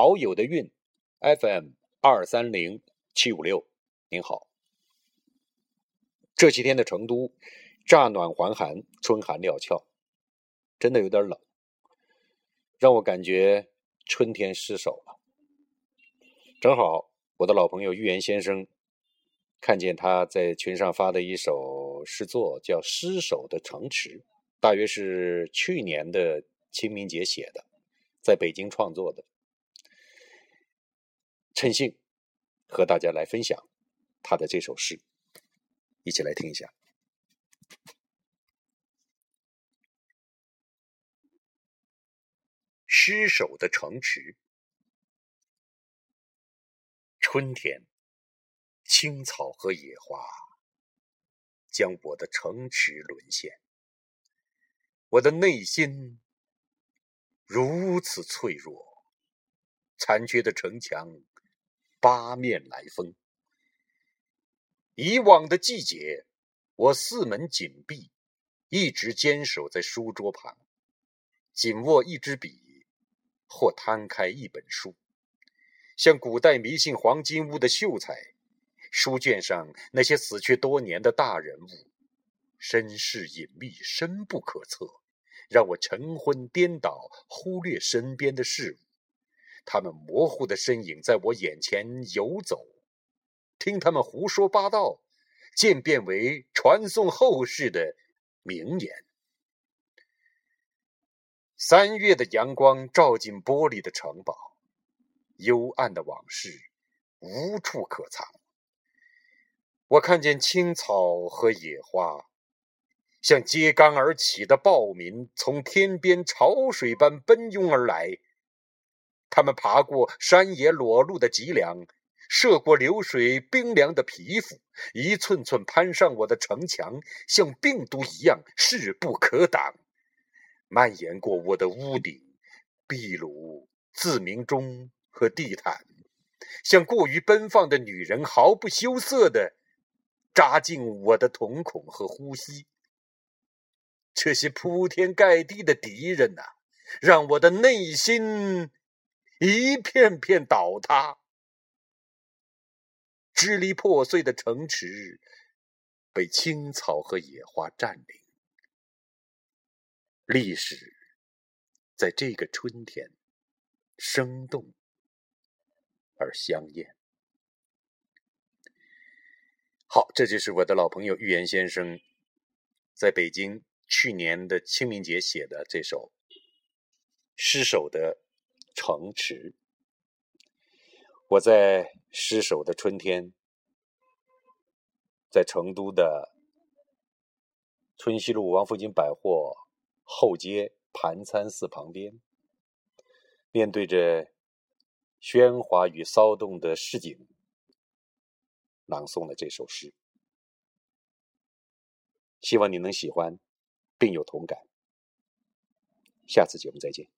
好友的韵 FM 二三零七五六，您好。这几天的成都，乍暖还寒，春寒料峭，真的有点冷，让我感觉春天失守了。正好我的老朋友玉言先生，看见他在群上发的一首诗作，叫《失守的城池》，大约是去年的清明节写的，在北京创作的。趁兴和大家来分享他的这首诗，一起来听一下。失守的城池，春天，青草和野花将我的城池沦陷，我的内心如此脆弱，残缺的城墙。八面来风。以往的季节，我四门紧闭，一直坚守在书桌旁，紧握一支笔，或摊开一本书，像古代迷信黄金屋的秀才。书卷上那些死去多年的大人物，身世隐秘，深不可测，让我晨昏颠倒，忽略身边的事物。他们模糊的身影在我眼前游走，听他们胡说八道，渐变为传颂后世的名言。三月的阳光照进玻璃的城堡，幽暗的往事无处可藏。我看见青草和野花，像揭竿而起的暴民，从天边潮水般奔涌而来。他们爬过山野裸露的脊梁，涉过流水冰凉的皮肤，一寸寸攀上我的城墙，像病毒一样势不可挡，蔓延过我的屋顶、壁炉、自鸣钟和地毯，像过于奔放的女人，毫不羞涩地扎进我的瞳孔和呼吸。这些铺天盖地的敌人呐，让我的内心。一片片倒塌，支离破碎的城池被青草和野花占领。历史在这个春天生动而香艳。好，这就是我的老朋友预言先生在北京去年的清明节写的这首失守的。城池，我在失守的春天，在成都的春熙路王府井百货后街盘参寺旁边，面对着喧哗与骚动的市井，朗诵了这首诗。希望你能喜欢，并有同感。下次节目再见。